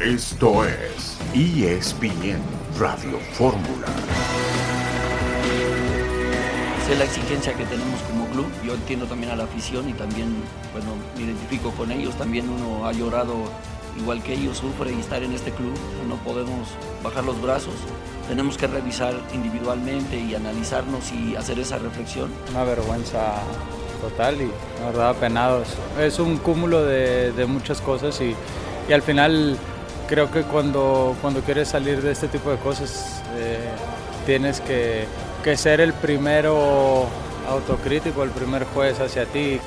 Esto es ESPN Radio Fórmula. Sé la exigencia que tenemos como club. Yo entiendo también a la afición y también, bueno, me identifico con ellos. También uno ha llorado igual que ellos, sufre y estar en este club. No podemos bajar los brazos. Tenemos que revisar individualmente y analizarnos y hacer esa reflexión. Una vergüenza total y la verdad apenados. Es un cúmulo de, de muchas cosas y, y, al final creo que cuando, cuando quieres salir de este tipo de cosas eh, tienes que, que ser el primero autocrítico, el primer juez hacia ti.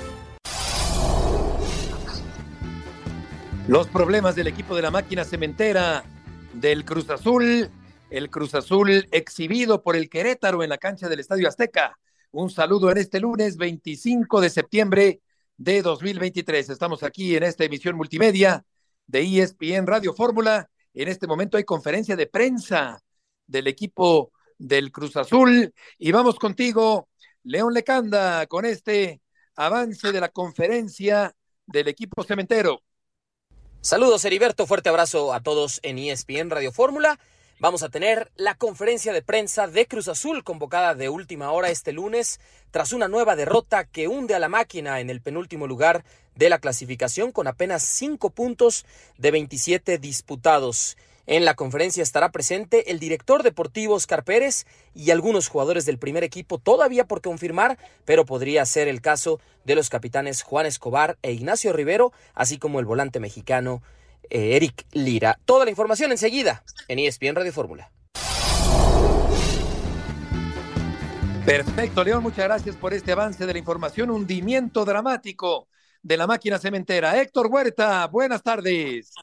Los problemas del equipo de la máquina cementera del Cruz Azul, el Cruz Azul exhibido por el Querétaro en la cancha del Estadio Azteca. Un saludo en este lunes 25 de septiembre de 2023. Estamos aquí en esta emisión multimedia de ESPN Radio Fórmula. En este momento hay conferencia de prensa del equipo del Cruz Azul y vamos contigo, León Lecanda, con este avance de la conferencia del equipo cementero. Saludos, Heriberto. Fuerte abrazo a todos en ESPN Radio Fórmula. Vamos a tener la conferencia de prensa de Cruz Azul convocada de última hora este lunes tras una nueva derrota que hunde a la máquina en el penúltimo lugar de la clasificación con apenas 5 puntos de 27 disputados. En la conferencia estará presente el director deportivo Oscar Pérez y algunos jugadores del primer equipo todavía por confirmar, pero podría ser el caso de los capitanes Juan Escobar e Ignacio Rivero, así como el volante mexicano Eric Lira. Toda la información enseguida en ESPN Radio Fórmula. Perfecto, León, muchas gracias por este avance de la información. Hundimiento dramático de la máquina cementera. Héctor Huerta, buenas tardes.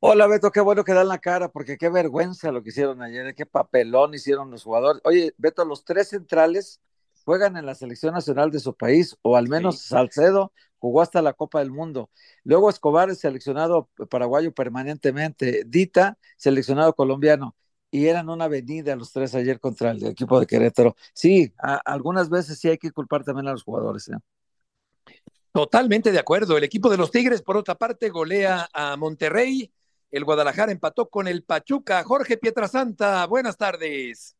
Hola Beto, qué bueno que dan la cara, porque qué vergüenza lo que hicieron ayer, qué papelón hicieron los jugadores. Oye, Beto, los tres centrales juegan en la selección nacional de su país, o al menos sí. Salcedo jugó hasta la Copa del Mundo. Luego Escobar es seleccionado paraguayo permanentemente, Dita, seleccionado colombiano, y eran una avenida los tres ayer contra el equipo de Querétaro. Sí, algunas veces sí hay que culpar también a los jugadores. ¿eh? Totalmente de acuerdo. El equipo de los Tigres, por otra parte, golea a Monterrey el Guadalajara empató con el Pachuca. Jorge Pietrasanta, buenas tardes.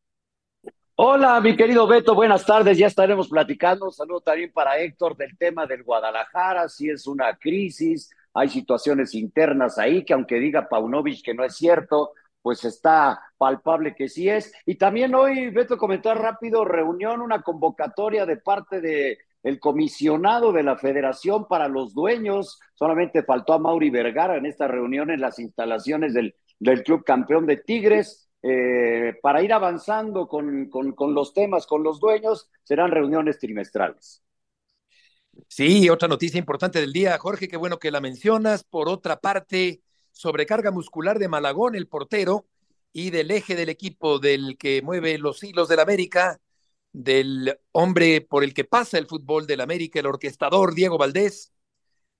Hola, mi querido Beto, buenas tardes. Ya estaremos platicando. Saludo también para Héctor del tema del Guadalajara. Si es una crisis, hay situaciones internas ahí que aunque diga Paunovic que no es cierto, pues está palpable que sí es. Y también hoy, Beto, comentar rápido, reunión, una convocatoria de parte de el comisionado de la federación para los dueños. Solamente faltó a Mauri Vergara en esta reunión en las instalaciones del, del club campeón de Tigres. Eh, para ir avanzando con, con, con, los temas, con los dueños, serán reuniones trimestrales. Sí, otra noticia importante del día, Jorge, qué bueno que la mencionas. Por otra parte, sobrecarga muscular de Malagón, el portero, y del eje del equipo del que mueve los hilos del América, del hombre por el que pasa el fútbol del América, el orquestador Diego Valdés,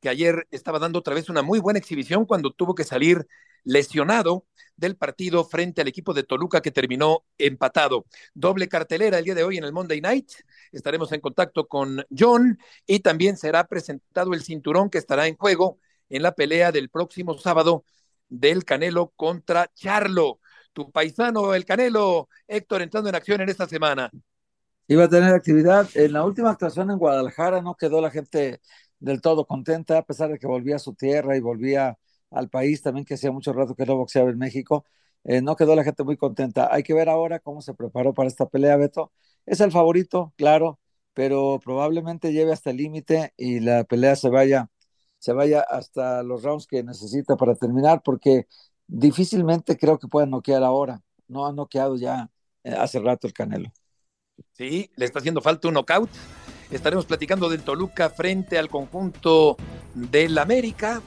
que ayer estaba dando otra vez una muy buena exhibición cuando tuvo que salir lesionado del partido frente al equipo de Toluca que terminó empatado. Doble cartelera el día de hoy en el Monday Night. Estaremos en contacto con John y también será presentado el cinturón que estará en juego en la pelea del próximo sábado del Canelo contra Charlo. Tu paisano, el Canelo, Héctor, entrando en acción en esta semana iba a tener actividad. En la última actuación en Guadalajara no quedó la gente del todo contenta, a pesar de que volvía a su tierra y volvía al país también, que hacía mucho rato que no boxeaba en México. Eh, no quedó la gente muy contenta. Hay que ver ahora cómo se preparó para esta pelea, Beto. Es el favorito, claro, pero probablemente lleve hasta el límite y la pelea se vaya, se vaya hasta los rounds que necesita para terminar, porque difícilmente creo que pueda noquear ahora. No ha noqueado ya eh, hace rato el Canelo. Sí, le está haciendo falta un knockout. Estaremos platicando del Toluca frente al conjunto del América.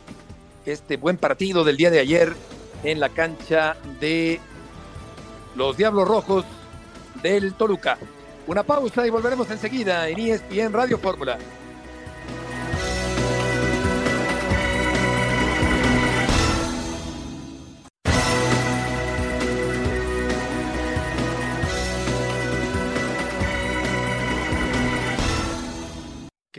Este buen partido del día de ayer en la cancha de los Diablos Rojos del Toluca. Una pausa y volveremos enseguida en ESPN Radio Fórmula.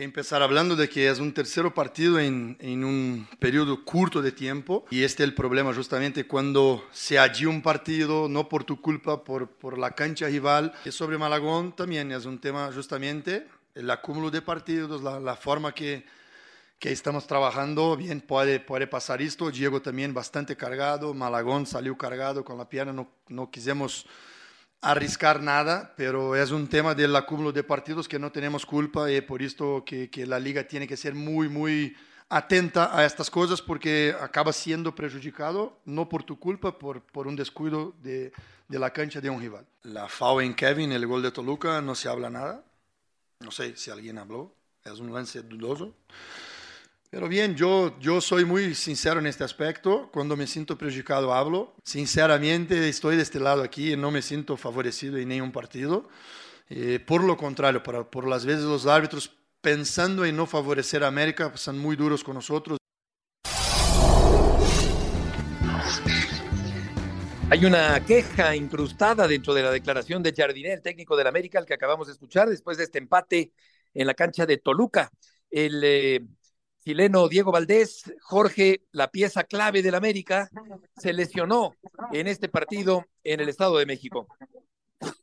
Empezar hablando de que es un tercer partido en, en, un periodo corto de tiempo y este es el problema justamente cuando se allí un partido, no por tu culpa, por, por la cancha rival. Y sobre Malagón también es un tema justamente el acúmulo de partidos, la, la forma que, que estamos trabajando, bien puede, puede pasar esto. Diego también bastante cargado, Malagón salió cargado con la pierna, no, no quisimos arriscar nada, pero es un tema del acúmulo de partidos que no tenemos culpa y por esto que, que, la liga tiene que ser muy, muy atenta a estas cosas porque acaba siendo perjudicado, no por tu culpa, por, por un descuido de, de la cancha de un rival. La FAO en Kevin, el gol de Toluca, no se habla nada. No sé si alguien habló, es un lance dudoso. Pero bien, yo, yo soy muy sincero en este aspecto. Cuando me siento perjudicado hablo. Sinceramente estoy de este lado aquí y no me siento favorecido en ningún partido. Eh, por lo contrario, para, por las veces los árbitros pensando en no favorecer a América son muy duros con nosotros. Hay una queja incrustada dentro de la declaración de Jardiné, el técnico del América, el que acabamos de escuchar después de este empate en la cancha de Toluca. El eh, chileno Diego Valdés, Jorge, la pieza clave del América, se lesionó en este partido en el Estado de México.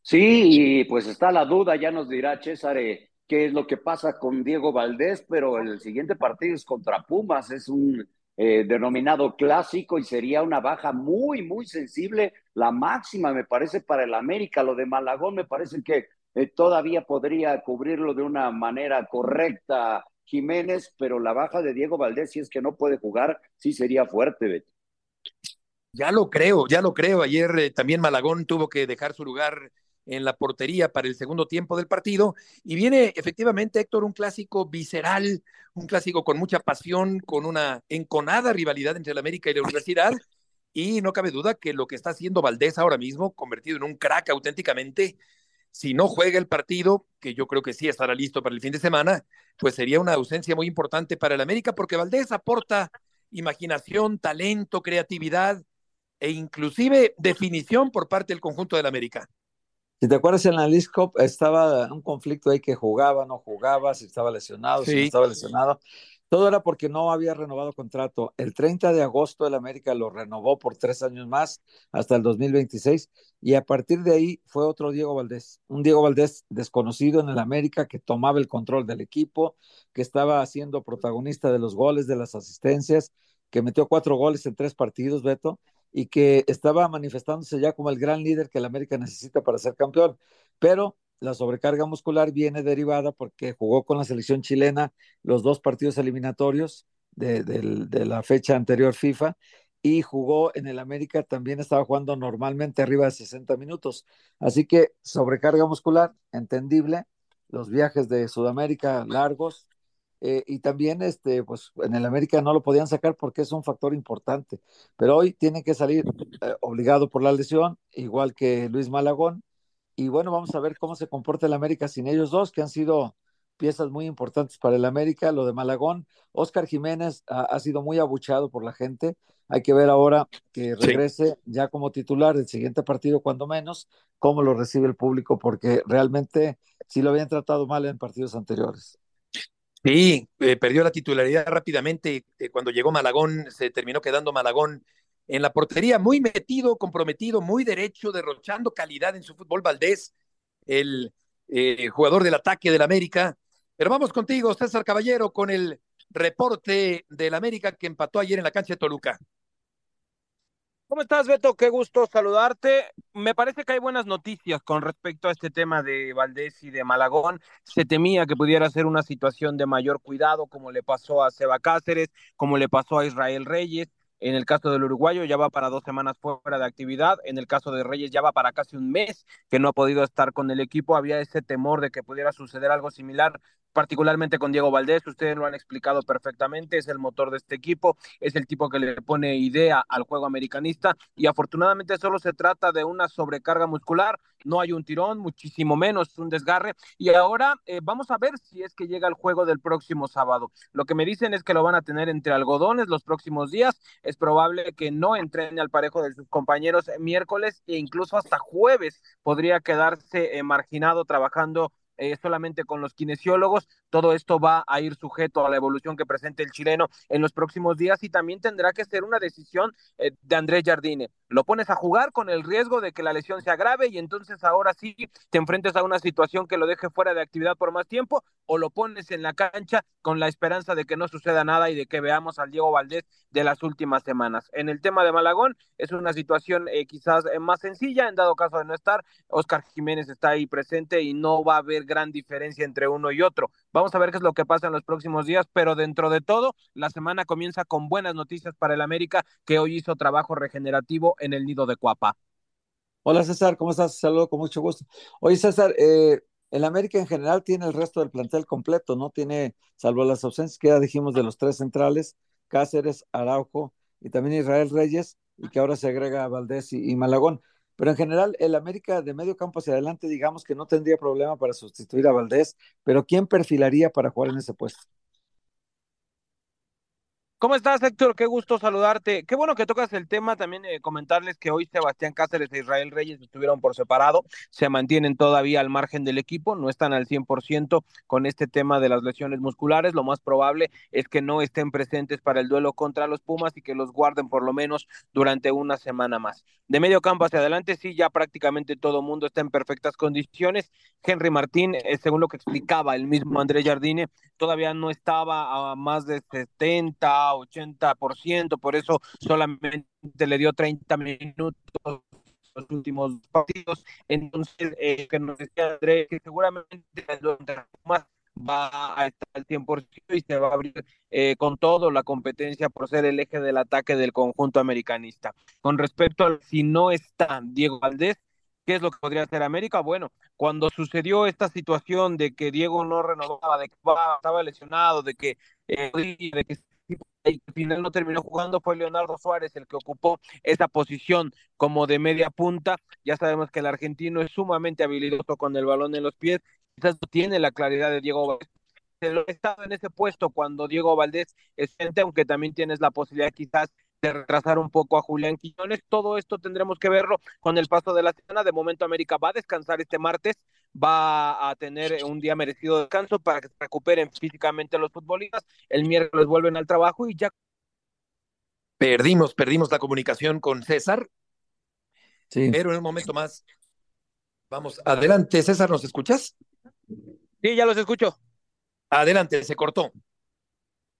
Sí, y pues está la duda, ya nos dirá César eh, qué es lo que pasa con Diego Valdés, pero el siguiente partido es contra Pumas, es un eh, denominado clásico y sería una baja muy, muy sensible, la máxima me parece para el América, lo de Malagón me parece que eh, todavía podría cubrirlo de una manera correcta Jiménez, pero la baja de Diego Valdés, si es que no puede jugar, sí sería fuerte, Beto. Ya lo creo, ya lo creo. Ayer eh, también Malagón tuvo que dejar su lugar en la portería para el segundo tiempo del partido. Y viene efectivamente, Héctor, un clásico visceral, un clásico con mucha pasión, con una enconada rivalidad entre la América y la Universidad. Y no cabe duda que lo que está haciendo Valdés ahora mismo, convertido en un crack auténticamente, si no juega el partido, que yo creo que sí estará listo para el fin de semana, pues sería una ausencia muy importante para el América, porque Valdés aporta imaginación, talento, creatividad e inclusive definición por parte del conjunto del América. Si te acuerdas en la League estaba un conflicto ahí que jugaba, no jugaba, si estaba lesionado, si no estaba lesionado. Todo era porque no había renovado contrato. El 30 de agosto el América lo renovó por tres años más hasta el 2026 y a partir de ahí fue otro Diego Valdés, un Diego Valdés desconocido en el América que tomaba el control del equipo, que estaba siendo protagonista de los goles, de las asistencias, que metió cuatro goles en tres partidos, Beto, y que estaba manifestándose ya como el gran líder que el América necesita para ser campeón. Pero la sobrecarga muscular viene derivada porque jugó con la selección chilena los dos partidos eliminatorios de, la fecha anterior FIFA y jugó en el América, también estaba jugando normalmente arriba de 60 minutos. Así que sobrecarga muscular, entendible, los viajes de Sudamérica largos, eh, y también este, pues en el América no lo podían sacar porque es un factor importante, pero hoy tiene que salir eh, obligado por la lesión, igual que Luis Malagón, y bueno, vamos a ver cómo se comporta el América sin ellos dos, que han sido piezas muy importantes para el América. Lo de Malagón, Oscar Jiménez ha, sido muy abuchado por la gente. Hay que ver ahora que regrese ya como titular del siguiente partido, cuando menos, cómo lo recibe el público, porque realmente sí lo habían tratado mal en partidos anteriores. Sí, eh, perdió la titularidad rápidamente. Eh, cuando llegó Malagón, se terminó quedando Malagón en la portería, muy metido, comprometido, muy derecho, derrochando calidad en su fútbol Valdés, el eh, jugador del ataque del América. Pero vamos contigo, César Caballero, con el reporte del América que empató ayer en la cancha de Toluca. ¿Cómo estás, Beto? Qué gusto saludarte. Me parece que hay buenas noticias con respecto a este tema de Valdés y de Malagón. Se temía que pudiera ser una situación de mayor cuidado, como le pasó a Seba Cáceres, como le pasó a Israel Reyes. En el caso del uruguayo ya va para dos semanas fuera de actividad. En el caso de Reyes ya va para casi un mes que no ha podido estar con el equipo. Había ese temor de que pudiera suceder algo similar particularmente con Diego Valdés, ustedes lo han explicado perfectamente, es el motor de este equipo, es el tipo que le pone idea al juego americanista y afortunadamente solo se trata de una sobrecarga muscular, no hay un tirón, muchísimo menos un desgarre y ahora eh, vamos a ver si es que llega el juego del próximo sábado. Lo que me dicen es que lo van a tener entre algodones los próximos días, es probable que no entrene al parejo de sus compañeros miércoles e incluso hasta jueves podría quedarse eh, marginado trabajando eh, solamente con los kinesiólogos. Todo esto va a ir sujeto a la evolución que presente el chileno en los próximos días y también tendrá que ser una decisión eh, de Andrés Jardine. Lo pones a jugar con el riesgo de que la lesión se agrave y entonces ahora sí te enfrentes a una situación que lo deje fuera de actividad por más tiempo o lo pones en la cancha con la esperanza de que no suceda nada y de que veamos al Diego Valdés de las últimas semanas. En el tema de Malagón es una situación eh, quizás más sencilla, en dado caso de no estar, Oscar Jiménez está ahí presente y no va a haber gran diferencia entre uno y otro. Vamos a ver qué es lo que pasa en los próximos días, pero dentro de todo, la semana comienza con buenas noticias para el América, que hoy hizo trabajo regenerativo en el nido de Cuapa. Hola César, ¿cómo estás? Saludo con mucho gusto. Oye César, eh, el América en general tiene el resto del plantel completo, ¿no? Tiene, salvo las ausencias que ya dijimos de los tres centrales, Cáceres, Araujo y también Israel Reyes, y que ahora se agrega Valdés y, y, Malagón. Pero en general, el América de medio campo hacia adelante, digamos que no tendría problema para sustituir a Valdés, pero ¿quién perfilaría para jugar en ese puesto? ¿Cómo estás, Héctor? Qué gusto saludarte. Qué bueno que tocas el tema. También eh, comentarles que hoy Sebastián Cáceres e Israel Reyes estuvieron por separado. Se mantienen todavía al margen del equipo. No están al 100% con este tema de las lesiones musculares. Lo más probable es que no estén presentes para el duelo contra los Pumas y que los guarden por lo menos durante una semana más. De medio campo hacia adelante, sí, ya prácticamente todo mundo está en perfectas condiciones. Henry Martín, eh, según lo que explicaba el mismo André Jardine, todavía no estaba a más de 70 80%, por eso solamente le dio 30 minutos los últimos partidos. Entonces, eh, que nos decía Andrés, que seguramente más va a estar al 100% y se va a abrir eh, con todo la competencia por ser el eje del ataque del conjunto americanista. Con respecto a si no está Diego Valdés, ¿qué es lo que podría hacer América? Bueno, cuando sucedió esta situación de que Diego no renovaba, de que estaba lesionado, de que, eh, de que al final no terminó jugando fue Leonardo Suárez el que ocupó esa posición como de media punta. Ya sabemos que el argentino es sumamente habilidoso con el balón en los pies, quizás no tiene la claridad de Diego Valdés. Pero estado en ese puesto cuando Diego Valdés es frente, aunque también tienes la posibilidad quizás de retrasar un poco a Julián Quiñones. Todo esto tendremos que verlo con el paso de la semana. De momento América va a descansar este martes, va a tener un día merecido de descanso para que se recuperen físicamente los futbolistas. El miércoles vuelven al trabajo y ya. Perdimos, perdimos la comunicación con César. Sí. Pero en un momento más. Vamos, adelante, César, ¿nos escuchas? Sí, ya los escucho. Adelante, se cortó.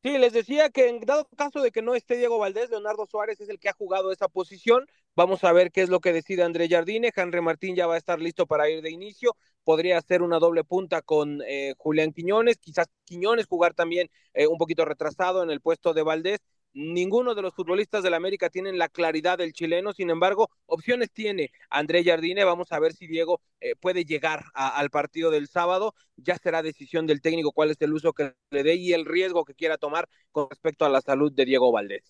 Sí, les decía que en dado caso de que no esté Diego Valdés, Leonardo Suárez es el que ha jugado esa posición. Vamos a ver qué es lo que decide André Jardine. Henry Martín ya va a estar listo para ir de inicio. Podría hacer una doble punta con eh, Julián Quiñones, quizás Quiñones jugar también eh, un poquito retrasado en el puesto de Valdés Ninguno de los futbolistas del América tienen la claridad del chileno, sin embargo, opciones tiene André Jardine. Vamos a ver si Diego eh, puede llegar al partido del sábado. Ya será decisión del técnico cuál es el uso que le dé y el riesgo que quiera tomar con respecto a la salud de Diego Valdés.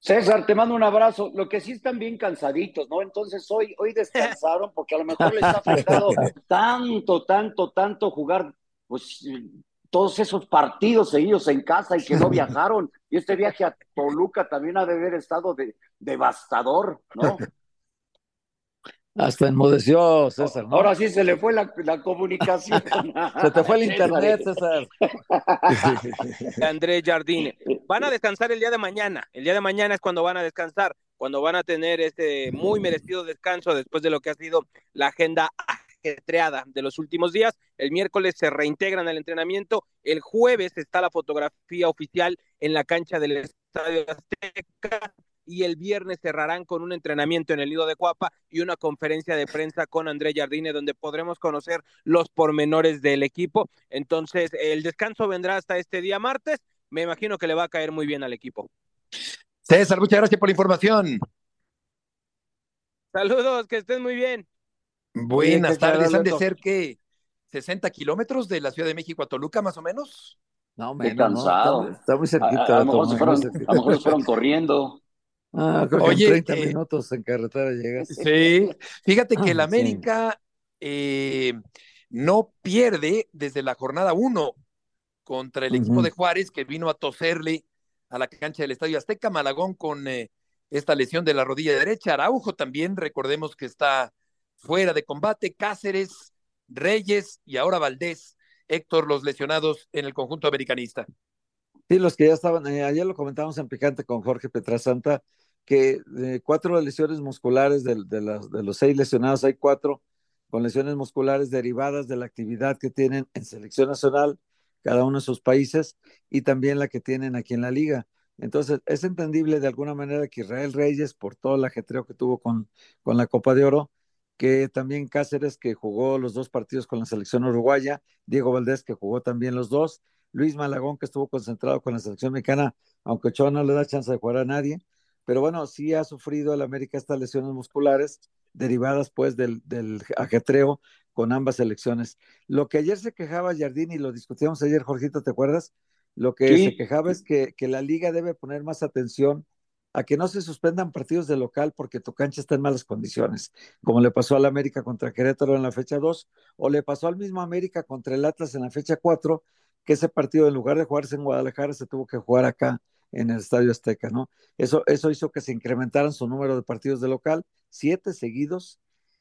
César, te mando un abrazo. Lo que sí están bien cansaditos, ¿no? Entonces hoy, hoy descansaron porque a lo mejor les ha afectado tanto, tanto, tanto jugar, pues todos esos partidos seguidos en casa y que no viajaron. Y este viaje a Toluca también ha de haber estado de, devastador, ¿no? Hasta enmudeció César. ¿no? Ahora sí se le fue la, la comunicación. se te fue el internet, César. Andrés Jardine. Van a descansar el día de mañana. El día de mañana es cuando van a descansar, cuando van a tener este muy merecido descanso después de lo que ha sido la agenda ajetreada de los últimos días. El miércoles se reintegran al entrenamiento. El jueves está la fotografía oficial en la cancha del Estadio Azteca y el viernes cerrarán con un entrenamiento en el nido de Cuapa y una conferencia de prensa con André Jardine donde podremos conocer los pormenores del equipo. Entonces, el descanso vendrá hasta este día martes. Me imagino que le va a caer muy bien al equipo. César, muchas gracias por la información. Saludos, que estén muy bien. Buenas tardes, han de ser que 60 kilómetros de la Ciudad de México a Toluca, más o menos. No, menos, cansado. está, muy cerquita. A, lo mejor se fueron, corriendo. Ah, Oye, 30 eh, minutos en carretera llegas. Sí, fíjate que el ah, América eh, no pierde desde la jornada 1 contra el equipo de Juárez que vino a toserle a la cancha del Estadio Azteca, Malagón con eh, esta lesión de la rodilla derecha, Araujo también, recordemos que está fuera de combate. Cáceres Reyes y ahora Valdés. Héctor, los lesionados en el conjunto americanista. Sí, los que ya estaban, eh, ayer lo comentamos en Picante con Jorge Petrasanta, que de cuatro lesiones musculares de los seis lesionados, hay cuatro con lesiones musculares derivadas de la actividad que tienen en selección nacional, cada uno de sus países, y también la que tienen aquí en la liga. Entonces, es entendible de alguna manera que Israel Reyes, por todo el ajetreo que tuvo con, con la Copa de Oro, que también Cáceres, que jugó los dos partidos con la selección uruguaya, Diego Valdés, que jugó también los dos, Luis Malagón, que estuvo concentrado con la selección mexicana, aunque Ochoa no le da chance de jugar a nadie, pero bueno, sí ha sufrido el América estas lesiones musculares derivadas pues del, del ajetreo con ambas selecciones. Lo que ayer se quejaba Jardín y lo discutíamos ayer, Jorgito, ¿te acuerdas? Lo que sí. se quejaba es que, que, la liga debe poner más atención a que no se suspendan partidos de local porque tu cancha está en malas condiciones, como le pasó al América contra Querétaro en la fecha 2, o le pasó al mismo América contra el Atlas en la fecha 4, que ese partido en lugar de jugarse en Guadalajara se tuvo que jugar acá en el Estadio Azteca, ¿no? Eso, eso hizo que se incrementaran su número de partidos de local, siete seguidos,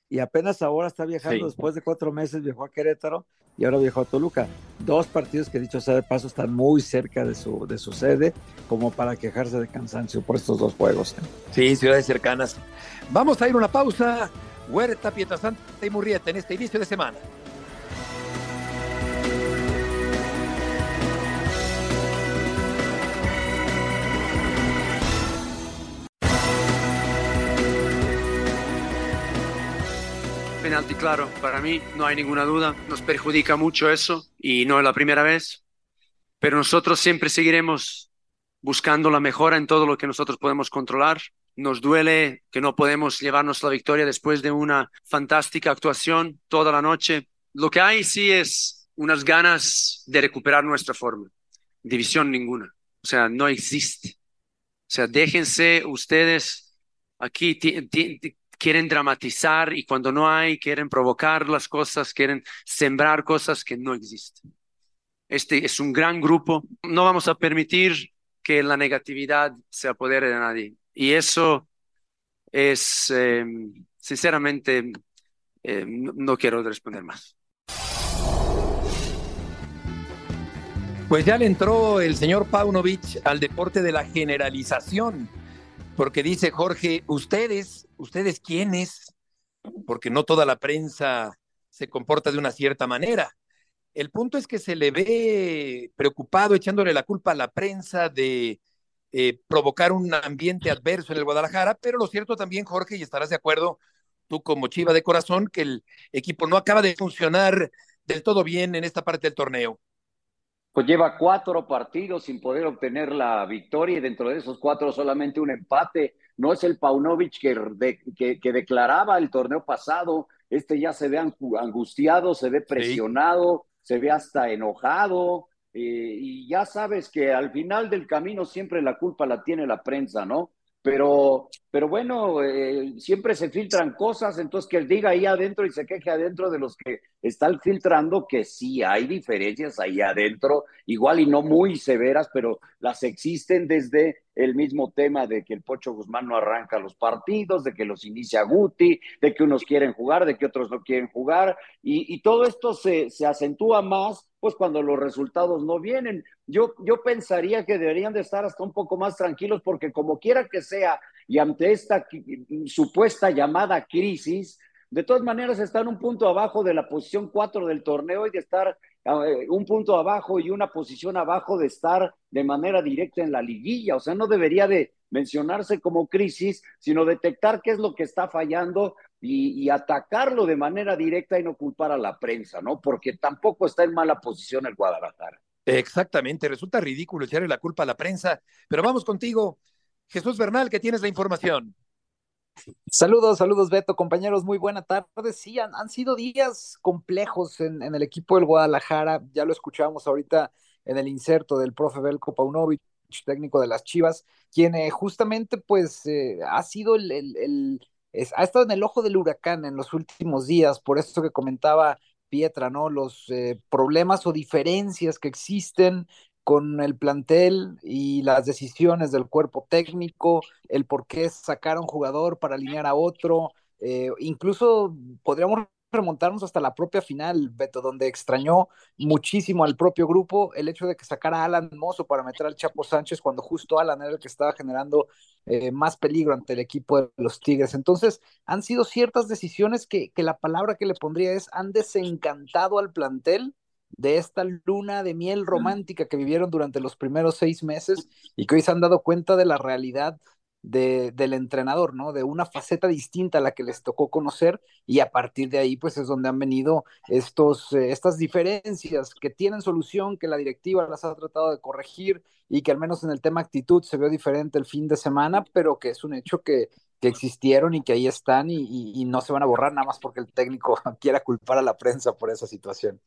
y apenas ahora está viajando, sí. después de cuatro meses viajó a Querétaro y ahora viajó a Toluca. Dos partidos que dicho sea de paso están muy cerca de su, de su sede como para quejarse de cansancio por estos dos juegos. ¿eh? Sí, ciudades cercanas. Vamos a ir a una pausa. Huerta, Pietrasanta y Murrieta en este inicio de semana. Penalti claro, para mí no hay ninguna duda, nos perjudica mucho eso y no es la primera vez, pero nosotros siempre seguiremos buscando la mejora en todo lo que nosotros podemos controlar. Nos duele que no podemos llevarnos la victoria después de una fantástica actuación toda la noche. Lo que hay sí es unas ganas de recuperar nuestra forma. División ninguna. O sea, no existe. O sea, déjense ustedes aquí quieren dramatizar y cuando no hay, quieren provocar las cosas, quieren sembrar cosas que no existen. Este es un gran grupo. No vamos a permitir que la negatividad se apodere de nadie. Y eso es, eh, sinceramente, no, no quiero responder más. Pues ya le entró el señor Paunovic al deporte de la generalización porque dice Jorge, ustedes, ustedes quiénes, porque no toda la prensa se comporta de una cierta manera. El punto es que se le ve preocupado echándole la culpa a la prensa de eh, provocar un ambiente adverso en el Guadalajara, pero lo cierto también, Jorge, y estarás de acuerdo tú como chiva de corazón, que el equipo no acaba de funcionar del todo bien en esta parte del torneo pues lleva cuatro partidos sin poder obtener la victoria y dentro de esos cuatro solamente un empate. No es el Paunovic que, de, que, que declaraba el torneo pasado. Este ya se ve angustiado, se ve presionado, sí. se ve hasta enojado. Eh, y ya sabes que al final del camino siempre la culpa la tiene la prensa, ¿no? Pero, pero bueno, eh, siempre se filtran cosas, entonces que él diga ahí adentro y se queje adentro de los que están filtrando, que sí hay diferencias ahí adentro, igual y no muy severas, pero las existen desde el mismo tema de que el Pocho Guzmán no arranca los partidos, de que los inicia Guti, de que unos quieren jugar, de que otros no quieren jugar, y, y todo esto se, se acentúa más pues cuando los resultados no vienen. Yo, yo pensaría que deberían de estar hasta un poco más tranquilos porque como quiera que sea, y ante esta supuesta llamada crisis, de todas maneras están un punto abajo de la posición 4 del torneo y de estar uh, un punto abajo y una posición abajo de estar de manera directa en la liguilla. O sea, no debería de mencionarse como crisis, sino detectar qué es lo que está fallando y, y, atacarlo de manera directa y no culpar a la prensa, ¿no? Porque tampoco está en mala posición el Guadalajara. Exactamente, resulta ridículo echarle la culpa a la prensa, pero vamos contigo, Jesús Bernal, que tienes la información. Saludos, saludos Beto, compañeros, muy buena tarde. Sí, han, sido días complejos en, el equipo del Guadalajara, ya lo escuchábamos ahorita en el inserto del profe Belko Paunovic, técnico de las Chivas, quien eh, justamente pues eh, ha sido el, ha estado en el ojo del huracán en los últimos días, por esto que comentaba Pietra, ¿no? Los eh, problemas o diferencias que existen con el plantel y las decisiones del cuerpo técnico, el por qué sacar a un jugador para alinear a otro, eh, incluso podríamos remontarnos hasta la propia final, Beto, donde extrañó muchísimo al propio grupo el hecho de que sacara a Alan Mozo para meter al Chapo Sánchez cuando justo Alan era el que estaba generando eh, más peligro ante el equipo de los Tigres. Entonces, han sido ciertas decisiones que, que la palabra que le pondría es han desencantado al plantel de esta luna de miel romántica que vivieron durante los primeros seis meses y que hoy se han dado cuenta de la realidad de, del entrenador, ¿no? De una faceta distinta a la que les tocó conocer y a partir de ahí, pues es donde han venido estos, eh, estas diferencias que tienen solución, que la directiva las ha tratado de corregir y que al menos en el tema actitud se vio diferente el fin de semana, pero que es un hecho que, que existieron y que ahí están y, y no se van a borrar nada más porque el técnico quiera culpar a la prensa por esa situación.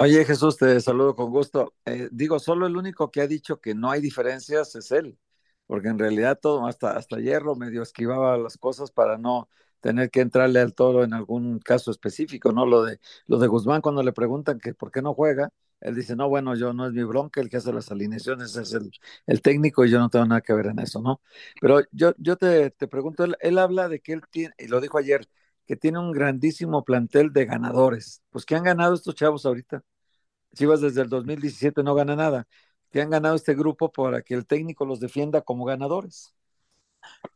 Oye Jesús, te saludo con gusto. Eh, digo, solo el único que ha dicho que no hay diferencias es él, porque en realidad todo, hasta, hasta Hierro medio esquivaba las cosas para no tener que entrarle al toro en algún caso específico, ¿no? Lo de, lo de Guzmán cuando le preguntan que por qué no juega, él dice, no, bueno, yo no es mi bronca, el que hace las alineaciones es el, el técnico y yo no tengo nada que ver en eso, ¿no? Pero yo, yo te, te pregunto, él, él habla de que él tiene, y lo dijo ayer, que tiene un grandísimo plantel de ganadores. Pues, ¿qué han ganado estos chavos ahorita? Chivas desde el 2017 no gana nada. ¿Qué han ganado este grupo para que el técnico los defienda como ganadores?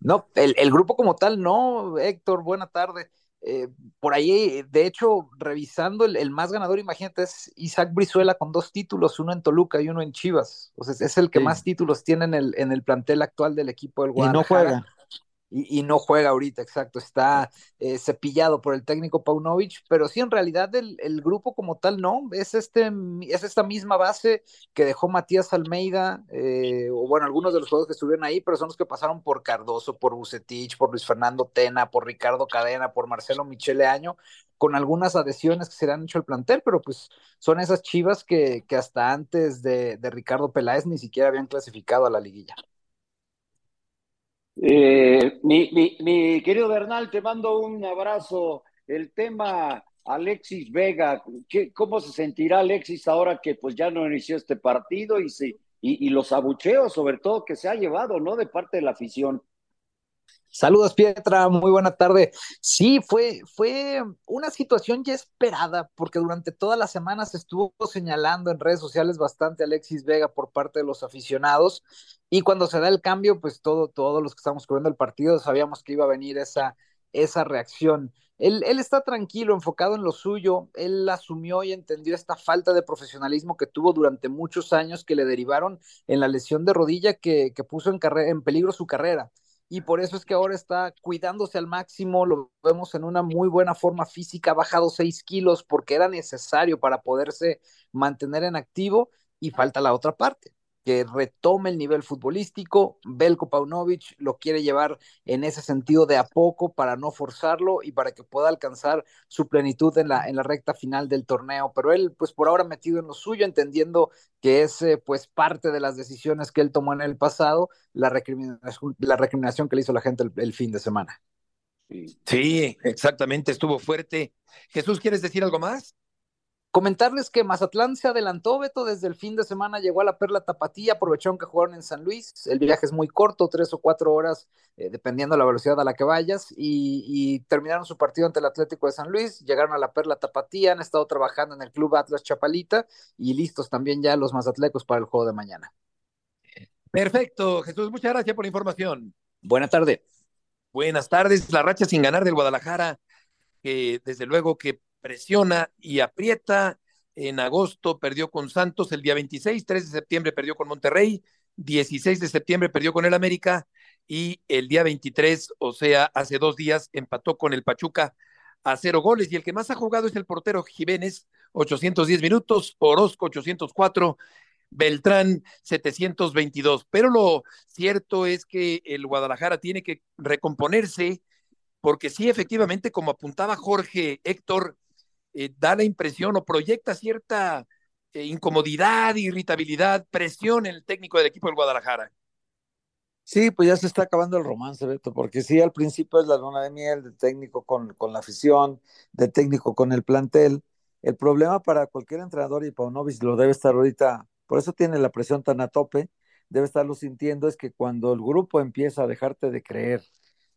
No, el, el grupo como tal, no, Héctor, buena tarde. Eh, por ahí, de hecho, revisando el, el, más ganador, imagínate, es Isaac Brizuela con dos títulos, uno en Toluca y uno en Chivas. O sea, es el que sí. más títulos tiene en el, en el plantel actual del equipo del Guadalajara. Y no juega y, y, no juega ahorita, exacto, está eh, cepillado por el técnico Paunovic, pero sí en realidad el, el, grupo como tal no, es, este, es esta misma base que dejó Matías Almeida, eh, o bueno, algunos de los jugadores que estuvieron ahí, pero son los que pasaron por Cardoso, por Bucetich, por Luis Fernando Tena, por Ricardo Cadena, por Marcelo Michele Año, con algunas adhesiones que se le han hecho al plantel, pero pues son esas chivas que, que hasta antes de, de Ricardo Peláez ni siquiera habían clasificado a la liguilla. Eh, mi, mi, mi, querido Bernal, te mando un abrazo. El tema Alexis Vega, ¿qué, ¿cómo se sentirá Alexis ahora que pues ya no inició este partido y, se, y, y los abucheos sobre todo que se ha llevado, ¿no? De parte de la afición. Saludos, Pietra, muy buena tarde. Sí, fue, fue una situación ya esperada, porque durante todas las semanas estuvo señalando en redes sociales bastante Alexis Vega por parte de los aficionados, y cuando se da el cambio, pues todo, todos los que estamos cubriendo el partido sabíamos que iba a venir esa, esa reacción. Él, él, está tranquilo, enfocado en lo suyo, él asumió y entendió esta falta de profesionalismo que tuvo durante muchos años que le derivaron en la lesión de rodilla que, que puso en, en peligro su carrera y por eso es que ahora está cuidándose al máximo, lo vemos en una muy buena forma física, ha bajado 6 kilos porque era necesario para poderse mantener en activo y falta la otra parte, que retome el nivel futbolístico, Belko Paunovic lo quiere llevar en ese sentido de a poco para no forzarlo y para que pueda alcanzar su plenitud en la, en la recta final del torneo, pero él pues por ahora metido en lo suyo, entendiendo que es eh, pues parte de las decisiones que él tomó en el pasado, la recriminación, la recriminación que le hizo la gente el, el fin de semana. Sí, exactamente, estuvo fuerte. Jesús, ¿quieres decir algo más? Comentarles que Mazatlán se adelantó, Beto, desde el fin de semana llegó a la Perla Tapatía, aprovecharon que jugaron en San Luis, el viaje es muy corto, tres o cuatro horas, eh, dependiendo de la velocidad a la que vayas, y, y, terminaron su partido ante el Atlético de San Luis, llegaron a la Perla Tapatía, han estado trabajando en el Club Atlas Chapalita, y listos también ya los mazatlecos para el juego de mañana. Perfecto, Jesús, muchas gracias por la información. Buena tarde. Buenas tardes, la racha sin ganar del Guadalajara, que desde luego que presiona y aprieta. En agosto perdió con Santos el día 26, 3 de septiembre perdió con Monterrey, 16 de septiembre perdió con el América y el día 23, o sea, hace dos días, empató con el Pachuca a cero goles. Y el que más ha jugado es el portero Jiménez, 810 minutos, Orozco 804, Beltrán 722. Pero lo cierto es que el Guadalajara tiene que recomponerse porque sí, efectivamente, como apuntaba Jorge Héctor, eh, da la impresión o proyecta cierta eh, incomodidad, irritabilidad, presión en el técnico del equipo del Guadalajara. Sí, pues ya se está acabando el romance, Beto, porque sí, al principio es la luna de miel de técnico con, con la afición, de técnico con el plantel. El problema para cualquier entrenador, y Paunovic lo debe estar ahorita, por eso tiene la presión tan a tope, debe estarlo sintiendo, es que cuando el grupo empieza a dejarte de creer,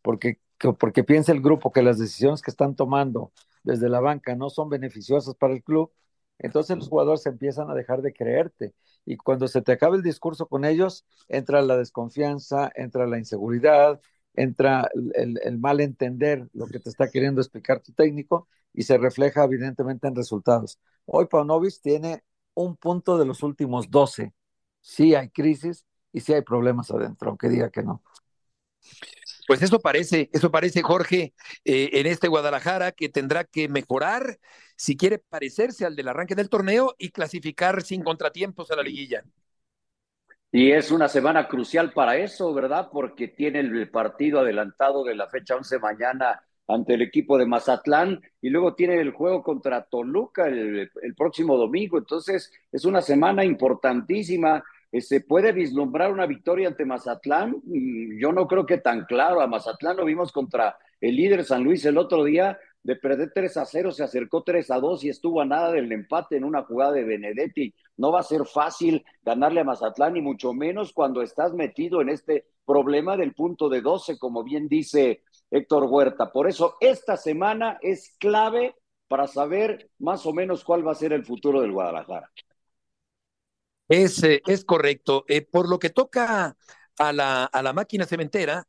porque, porque piensa el grupo que las decisiones que están tomando desde la banca no son beneficiosas para el club, entonces los jugadores empiezan a dejar de creerte. Y cuando se te acaba el discurso con ellos, entra la desconfianza, entra la inseguridad, entra el, mal entender lo que te está queriendo explicar tu técnico y se refleja evidentemente en resultados. Hoy Paunovic tiene un punto de los últimos 12. Sí hay crisis y sí hay problemas adentro, aunque diga que no. Pues eso parece, eso parece, Jorge, eh, en este Guadalajara que tendrá que mejorar si quiere parecerse al del arranque del torneo y clasificar sin contratiempos a la liguilla. Y es una semana crucial para eso, ¿verdad? Porque tiene el partido adelantado de la fecha 11 mañana ante el equipo de Mazatlán y luego tiene el juego contra Toluca el, el próximo domingo. Entonces es una semana importantísima ¿Se puede vislumbrar una victoria ante Mazatlán? Yo no creo que tan claro. A Mazatlán lo vimos contra el líder San Luis el otro día. De perder 3 a 0, se acercó 3 a 2 y estuvo a nada del empate en una jugada de Benedetti. No va a ser fácil ganarle a Mazatlán, y mucho menos cuando estás metido en este problema del punto de 12, como bien dice Héctor Huerta. Por eso, esta semana es clave para saber más o menos cuál va a ser el futuro del Guadalajara. Es, eh, es correcto. Eh, por lo que toca a la, a la máquina cementera,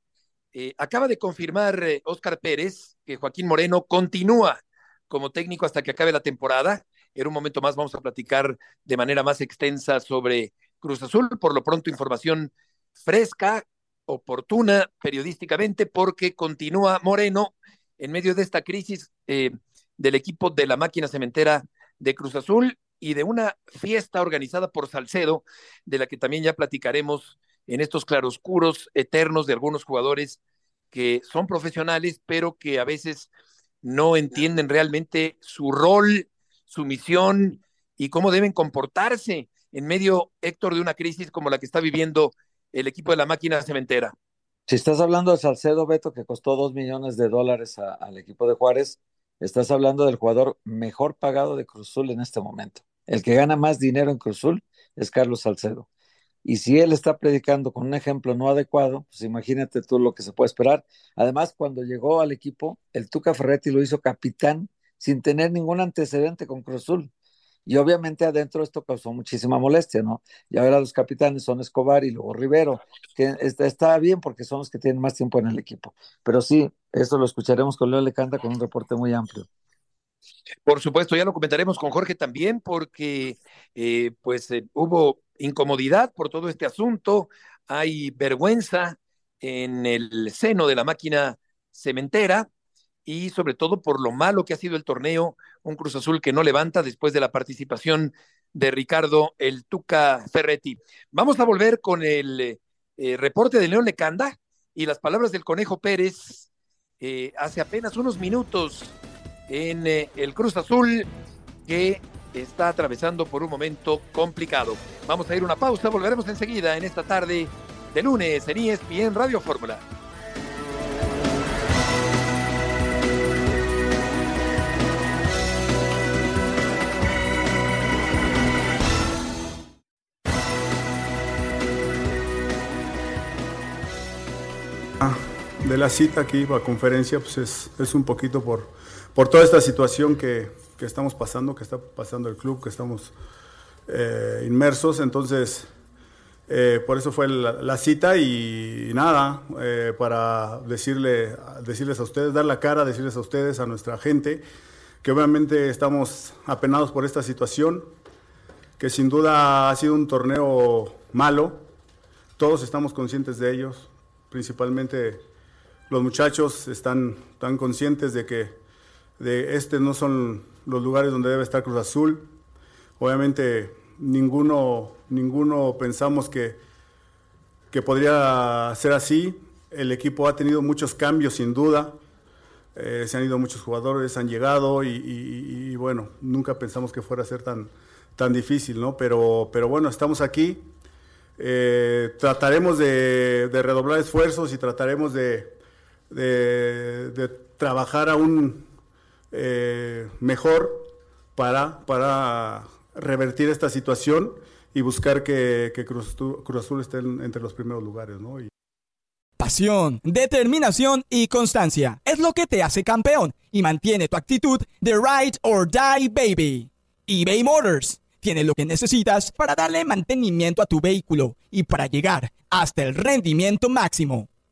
eh, acaba de confirmar Óscar Pérez que Joaquín Moreno continúa como técnico hasta que acabe la temporada. En un momento más vamos a platicar de manera más extensa sobre Cruz Azul. Por lo pronto, información fresca, oportuna periodísticamente, porque continúa Moreno en medio de esta crisis del equipo de la máquina cementera de Cruz Azul y de una fiesta organizada por Salcedo, de la que también ya platicaremos en estos claroscuros eternos de algunos jugadores que son profesionales, pero que a veces no entienden realmente su rol, su misión y cómo deben comportarse en medio, Héctor, de una crisis como la que está viviendo el equipo de la máquina cementera. Si estás hablando de Salcedo, Beto, que costó dos millones de dólares al equipo de Juárez, estás hablando del jugador mejor pagado de Cruzul en este momento. El que gana más dinero en Cruzul es Carlos Salcedo. Y si él está predicando con un ejemplo no adecuado, pues imagínate tú lo que se puede esperar. Además, cuando llegó al equipo, el Tuca Ferretti lo hizo capitán sin tener ningún antecedente con Cruzul. Y obviamente adentro esto causó muchísima molestia, ¿no? Y ahora los capitanes son Escobar y luego Rivero, que está, bien porque son los que tienen más tiempo en el equipo. Pero sí, esto lo escucharemos con Leo Lecanda con un reporte muy amplio. Por supuesto, ya lo comentaremos con Jorge también, porque eh, pues eh, hubo incomodidad por todo este asunto, hay vergüenza en el seno de la máquina cementera y sobre todo por lo malo que ha sido el torneo, un Cruz Azul que no levanta después de la participación de Ricardo El Tuca Ferretti. Vamos a volver con el eh, reporte de León Lecanda y las palabras del Conejo Pérez hace apenas unos minutos en eh, el Cruz Azul que está atravesando por un momento complicado. Vamos a ir a una pausa, volveremos enseguida en esta tarde de lunes en ESPN Radio Fórmula. Ah, de la cita aquí para conferencia, pues es, es un poquito por, por toda esta situación que, que, estamos pasando, que está pasando el club, que estamos eh, inmersos. Entonces, eh, por eso fue la, cita y, nada, eh, para decirle, decirles a ustedes, dar la cara, decirles a ustedes, a nuestra gente, que obviamente estamos apenados por esta situación, que sin duda ha sido un torneo malo, todos estamos conscientes de ellos, principalmente los muchachos están tan conscientes de que de este no son los lugares donde debe estar Cruz Azul. Obviamente ninguno, ninguno pensamos que, que podría ser así. El equipo ha tenido muchos cambios sin duda. Eh, se han ido muchos jugadores, han llegado y, bueno, nunca pensamos que fuera a ser tan, tan difícil, ¿no? Pero, pero bueno, estamos aquí. Eh, trataremos de, redoblar esfuerzos y trataremos de, de, de trabajar aún eh, mejor para, para revertir esta situación y buscar que, Cruz, Azul esté entre los primeros lugares. ¿no? Pasión, determinación y constancia es lo que te hace campeón y mantiene tu actitud de ride or die baby. eBay Motors tiene lo que necesitas para darle mantenimiento a tu vehículo y para llegar hasta el rendimiento máximo.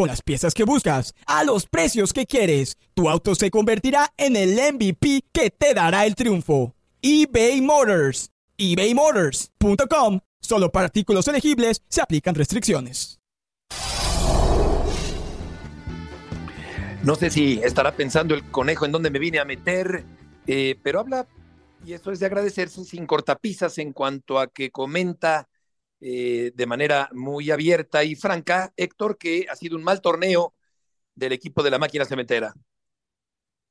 Con las piezas que buscas, a los precios que quieres, tu auto se convertirá en el MVP que te dará el triunfo. eBay Motors. ebaymotors.com Solo para artículos elegibles se aplican restricciones. No sé si estará pensando el conejo en dónde me vine a meter, eh, pero habla, y eso es de agradecerse, sin cortapisas en cuanto a que comenta eh, de manera muy abierta y franca, Héctor, que ha sido un mal torneo del equipo de la máquina cementera.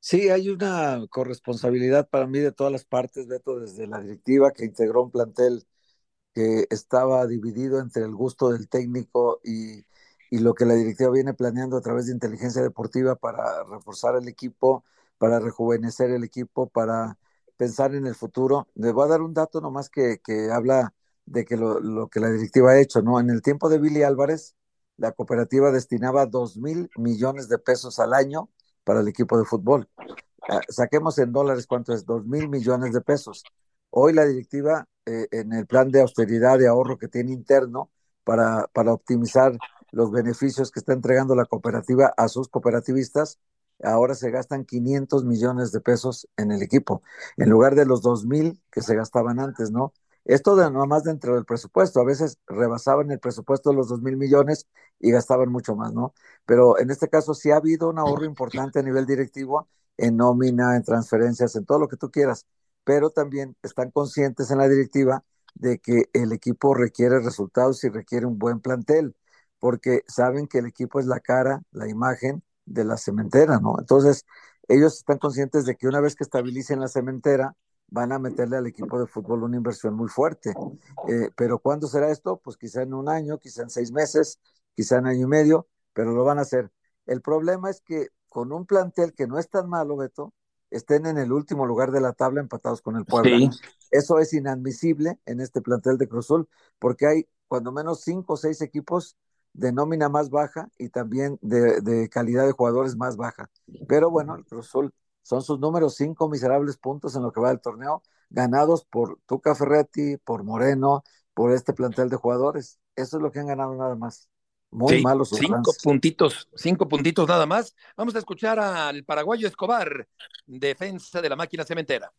Sí, hay una corresponsabilidad para mí de todas las partes, Beto, desde la directiva que integró un plantel que estaba dividido entre el gusto del técnico y, lo que la directiva viene planeando a través de inteligencia deportiva para reforzar el equipo, para rejuvenecer el equipo, para pensar en el futuro. Le voy a dar un dato nomás que, que habla de que lo, que la directiva ha hecho, ¿no? En el tiempo de Billy Álvarez, la cooperativa destinaba dos mil millones de pesos al año para el equipo de fútbol. Ah, saquemos en dólares cuánto es, dos mil millones de pesos. Hoy la directiva, eh, en el plan de austeridad, de ahorro que tiene interno, para, para optimizar los beneficios que está entregando la cooperativa a sus cooperativistas, ahora se gastan 500 millones de pesos en el equipo, en lugar de los 2 mil que se gastaban antes, ¿no? Esto de más dentro del presupuesto, a veces rebasaban el presupuesto de los 2 mil millones y gastaban mucho más, ¿no? Pero en este caso sí ha habido un ahorro importante a nivel directivo en nómina, en transferencias, en todo lo que tú quieras pero también están conscientes en la directiva de que el equipo requiere resultados y requiere un buen plantel, porque saben que el equipo es la cara, la imagen de la cementera, ¿no? Entonces, ellos están conscientes de que una vez que estabilicen la cementera, van a meterle al equipo de fútbol una inversión muy fuerte. Eh, pero ¿cuándo será esto? Pues quizá en un año, quizá en seis meses, quizá en año y medio, pero lo van a hacer. El problema es que con un plantel que no es tan malo, Beto, estén en el último lugar de la tabla empatados con el Puebla. Eso es inadmisible en este plantel de Cruzul, porque hay cuando menos cinco o seis equipos de nómina más baja y también de, calidad de jugadores más baja. Pero bueno, el Cruzul son sus números cinco miserables puntos en lo que va del torneo, ganados por Tuca Ferretti, por Moreno, por este plantel de jugadores. Eso es lo que han ganado nada más. Muy malos. Cinco puntitos, cinco puntitos nada más. Vamos a escuchar al paraguayo Escobar, defensa de la máquina cementera.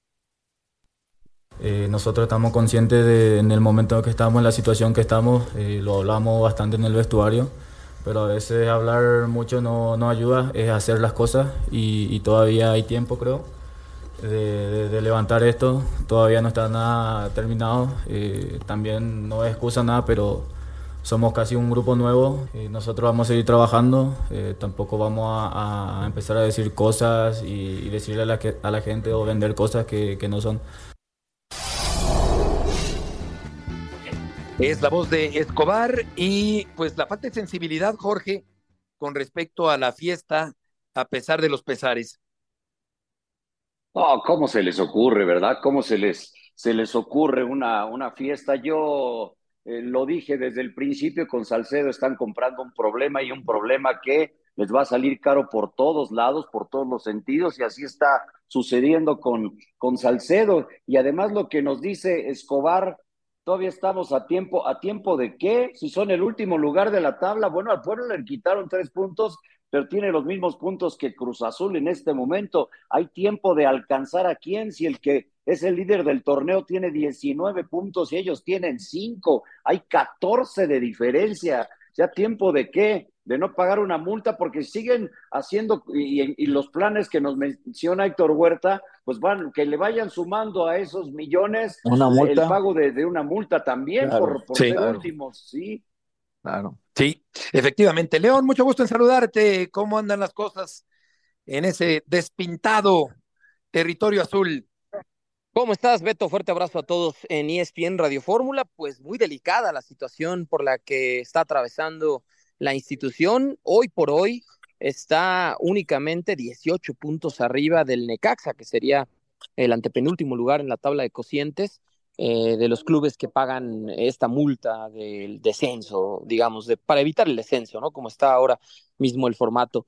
Eh, nosotros estamos conscientes de en el momento en que estamos, en la situación que estamos, eh, lo hablamos bastante en el vestuario, pero a veces hablar mucho no, no ayuda, es hacer las cosas y, todavía hay tiempo, creo, de, levantar esto. Todavía no está nada terminado, eh, también no es excusa nada, pero somos casi un grupo nuevo nosotros vamos a seguir trabajando. Eh, tampoco vamos a, empezar a decir cosas y, decirle a la, a la, gente o vender cosas que, que, no son. Es la voz de Escobar y pues la falta de sensibilidad, Jorge, con respecto a la fiesta, a pesar de los pesares. Oh, ¿cómo se les ocurre, verdad? ¿Cómo se les, se les ocurre una, una fiesta? Yo eh, lo dije desde el principio, con Salcedo están comprando un problema y un problema que les va a salir caro por todos lados, por todos los sentidos, y así está sucediendo con, con Salcedo. Y además lo que nos dice Escobar, todavía estamos a tiempo, ¿a tiempo de qué? Si son el último lugar de la tabla, bueno, al pueblo le quitaron tres puntos, pero tiene los mismos puntos que Cruz Azul en este momento. Hay tiempo de alcanzar a quién, si el que es el líder del torneo, tiene 19 puntos y ellos tienen 5. Hay 14 de diferencia. ¿Ya tiempo de qué? De no pagar una multa porque siguen haciendo y, los planes que nos menciona Héctor Huerta, pues van, que le vayan sumando a esos millones ¿Una multa? el pago de, una multa también por, ser últimos, ¿sí? Claro. Sí, efectivamente. León, mucho gusto en saludarte. ¿Cómo andan las cosas en ese despintado territorio azul? ¿Cómo estás, Beto? Fuerte abrazo a todos en ESPN Radio Fórmula. Pues muy delicada la situación por la que está atravesando la institución. Hoy por hoy está únicamente 18 puntos arriba del Necaxa, que sería el antepenúltimo lugar en la tabla de cocientes eh, de los clubes que pagan esta multa del descenso, digamos, de, para evitar el descenso, ¿no? Como está ahora mismo el formato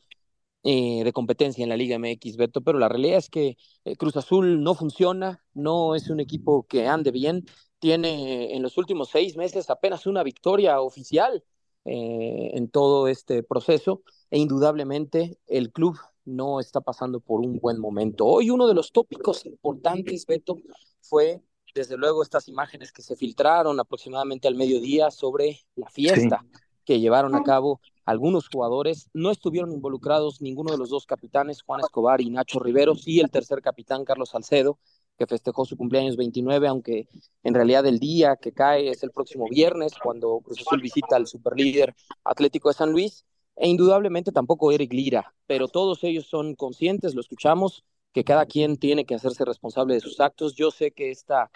eh, de competencia en la Liga MX, Beto, pero la realidad es que eh, Cruz Azul no funciona, no es un equipo que ande bien, tiene en los últimos seis meses apenas una victoria oficial en todo este proceso e indudablemente el club no está pasando por un buen momento. Hoy uno de los tópicos importantes, Beto, fue desde luego estas imágenes que se filtraron aproximadamente al mediodía sobre la fiesta que llevaron a cabo algunos jugadores. No estuvieron involucrados ninguno de los dos capitanes, Juan Escobar y Nacho Riveros, y el tercer capitán, Carlos Salcedo, que festejó su cumpleaños 29, aunque en realidad el día que cae es el próximo viernes, cuando Cruz Azul visita al superlíder Atlético de San Luis, e indudablemente tampoco Eric Lira, pero todos ellos son conscientes, lo escuchamos, que cada quien tiene que hacerse responsable de sus actos. Yo sé que esta,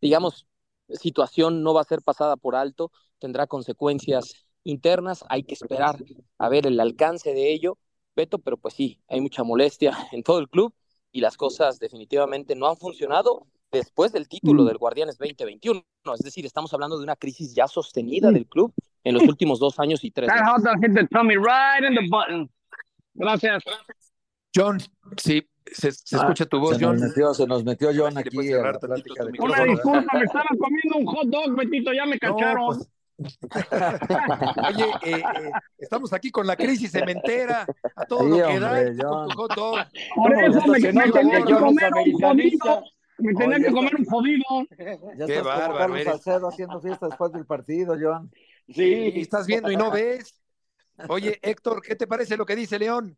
digamos, situación no va a ser pasada por alto, tendrá consecuencias internas, hay que esperar a ver el alcance de ello, Beto, pero pues sí, hay mucha molestia en todo el club y las cosas definitivamente no han funcionado después del título mm. del Guardianes 2021. Es decir, estamos hablando de una crisis ya sostenida del club en los últimos dos años y tres. Gracias. John, sí, se, ah, escucha tu voz, se John. Nos metió, se nos metió John aquí. Una disculpa, me estaba comiendo un hot dog, Betito, ya me cacharon. Pues. Oye, eh, eh, estamos aquí con la crisis cementera, a todo lo que da, con tu hot dog. Por eso me, me tenía que comer un jodido. Me tenía que comer un jodido. Ya Qué estás bárbaro, como Carlos Salcedo haciendo fiesta después del partido, John. Sí, estás viendo y no ves. Oye, Héctor, ¿qué te parece lo que dice León?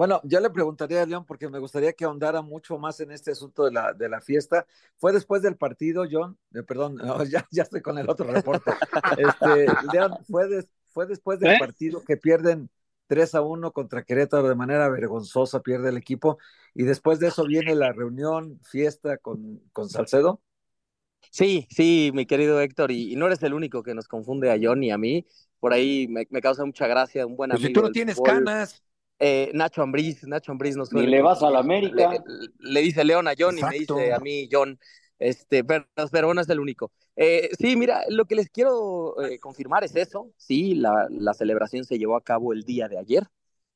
Bueno, yo le preguntaría a León porque me gustaría que ahondara mucho más en este asunto de la, de la fiesta. ¿Fue después del partido, John? Eh, perdón, ya, ya, estoy con el otro reporte. Este, León, ¿fue, ¿fue después del ¿Eh? partido que pierden 3 a 1 contra Querétaro de manera vergonzosa, pierde el equipo? Y después de eso viene la reunión, fiesta con, con Salcedo. Sí, sí, mi querido Héctor, y, no eres el único que nos confunde a John y a mí. Por ahí me, causa mucha gracia, un buen amigo. Pues si tú no tienes canas. Eh, Nacho Ambriz, Nacho Ambriz nos Y le vas a la América. Le, dice León a John y me dice a mí John, este, pero, pero no es el único. Eh, sí, mira, lo que les quiero eh, confirmar es eso. Sí, la, la celebración se llevó a cabo el día de ayer,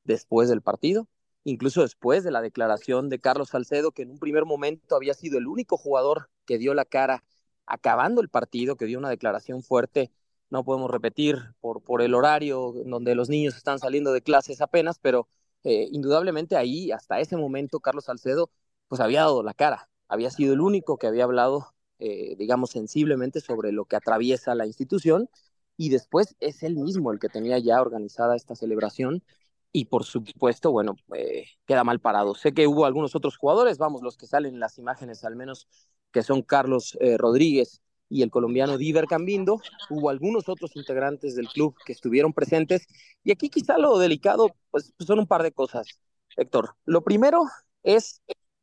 después del partido, incluso después de la declaración de Carlos Salcedo, que en un primer momento había sido el único jugador que dio la cara acabando el partido, que dio una declaración fuerte no podemos repetir por, por el horario donde los niños están saliendo de clases apenas, pero eh, indudablemente ahí, hasta ese momento, Carlos Salcedo, pues había dado la cara, había sido el único que había hablado, eh, digamos, sensiblemente sobre lo que atraviesa la institución, y después es él mismo el que tenía ya organizada esta celebración, y por supuesto, bueno, eh, queda mal parado. Sé que hubo algunos otros jugadores, vamos, los que salen en las imágenes al menos, que son Carlos Rodríguez, y el colombiano Diver Cambindo. Hubo algunos otros integrantes del club que estuvieron presentes. Y aquí quizá lo delicado, pues, son un par de cosas, Héctor. Lo primero es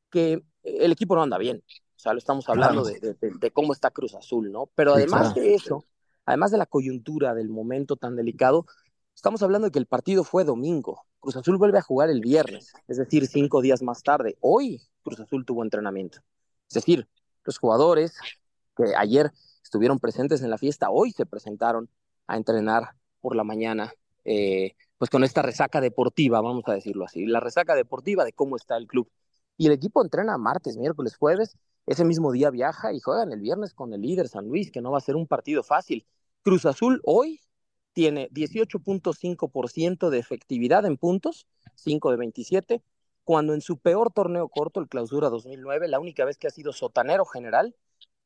que el equipo no anda bien. O sea, lo estamos hablando de, cómo está Cruz Azul, ¿no? Pero además de eso, además de la coyuntura del momento tan delicado, estamos hablando de que el partido fue domingo. Cruz Azul vuelve a jugar el viernes, es decir, cinco días más tarde. Hoy Cruz Azul tuvo entrenamiento. Es decir, los jugadores, que ayer estuvieron presentes en la fiesta, hoy se presentaron a entrenar por la mañana, eh, pues con esta resaca deportiva, vamos a decirlo así, la resaca deportiva de cómo está el club. Y el equipo entrena martes, miércoles, jueves, ese mismo día viaja y juegan el viernes con el líder San Luis, que no va a ser un partido fácil. Cruz Azul hoy tiene 18.5% de efectividad en puntos, 5 de 27, cuando en su peor torneo corto, el Clausura 2009, la única vez que ha sido sotanero general,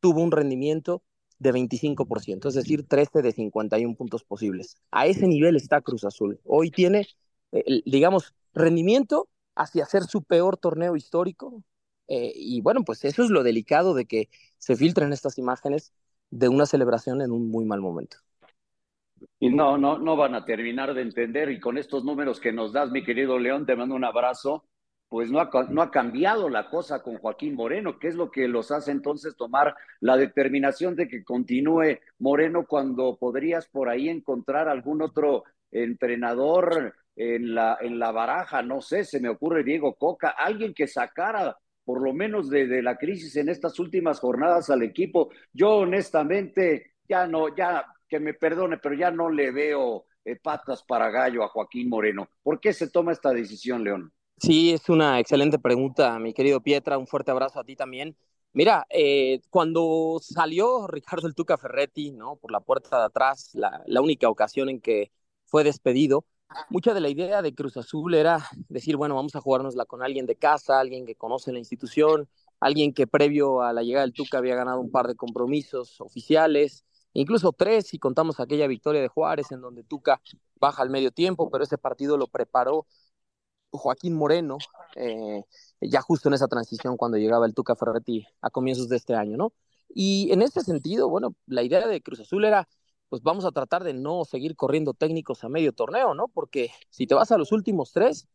tuvo un rendimiento de 25%, es decir, 13 de 51 puntos posibles. A ese nivel está Cruz Azul. Hoy tiene, eh, digamos, rendimiento hacia ser su peor torneo histórico. Eh, y bueno, pues eso es lo delicado de que se filtren estas imágenes de una celebración en un muy mal momento. Y no, no, no van a terminar de entender. Y con estos números que nos das, mi querido León, te mando un abrazo. Pues no ha, no ha cambiado la cosa con Joaquín Moreno, que es lo que los hace entonces tomar la determinación de que continúe Moreno cuando podrías por ahí encontrar algún otro entrenador en la, en la baraja, no sé, se me ocurre Diego Coca, alguien que sacara por lo menos de, la crisis en estas últimas jornadas al equipo. Yo honestamente ya no, ya que me perdone, pero ya no le veo eh, patas para gallo a Joaquín Moreno. ¿Por qué se toma esta decisión, León? Sí, es una excelente pregunta, mi querido Pietra. Un fuerte abrazo a ti también. Mira, eh, cuando salió Ricardo el Tuca Ferretti, ¿no? Por la puerta de atrás, la, la única ocasión en que fue despedido, mucha de la idea de Cruz Azul era decir, bueno, vamos a jugárnosla con alguien de casa, alguien que conoce la institución, alguien que previo a la llegada del Tuca había ganado un par de compromisos oficiales, incluso tres si contamos aquella victoria de Juárez en donde Tuca baja al medio tiempo, pero ese partido lo preparó Joaquín Moreno, eh, ya justo en esa transición cuando llegaba el Tuca Ferretti a comienzos de este año, ¿no? Y en este sentido, bueno, la idea de Cruz Azul era pues vamos a tratar de no seguir corriendo técnicos a medio torneo, ¿no? Porque si te vas a los últimos tres,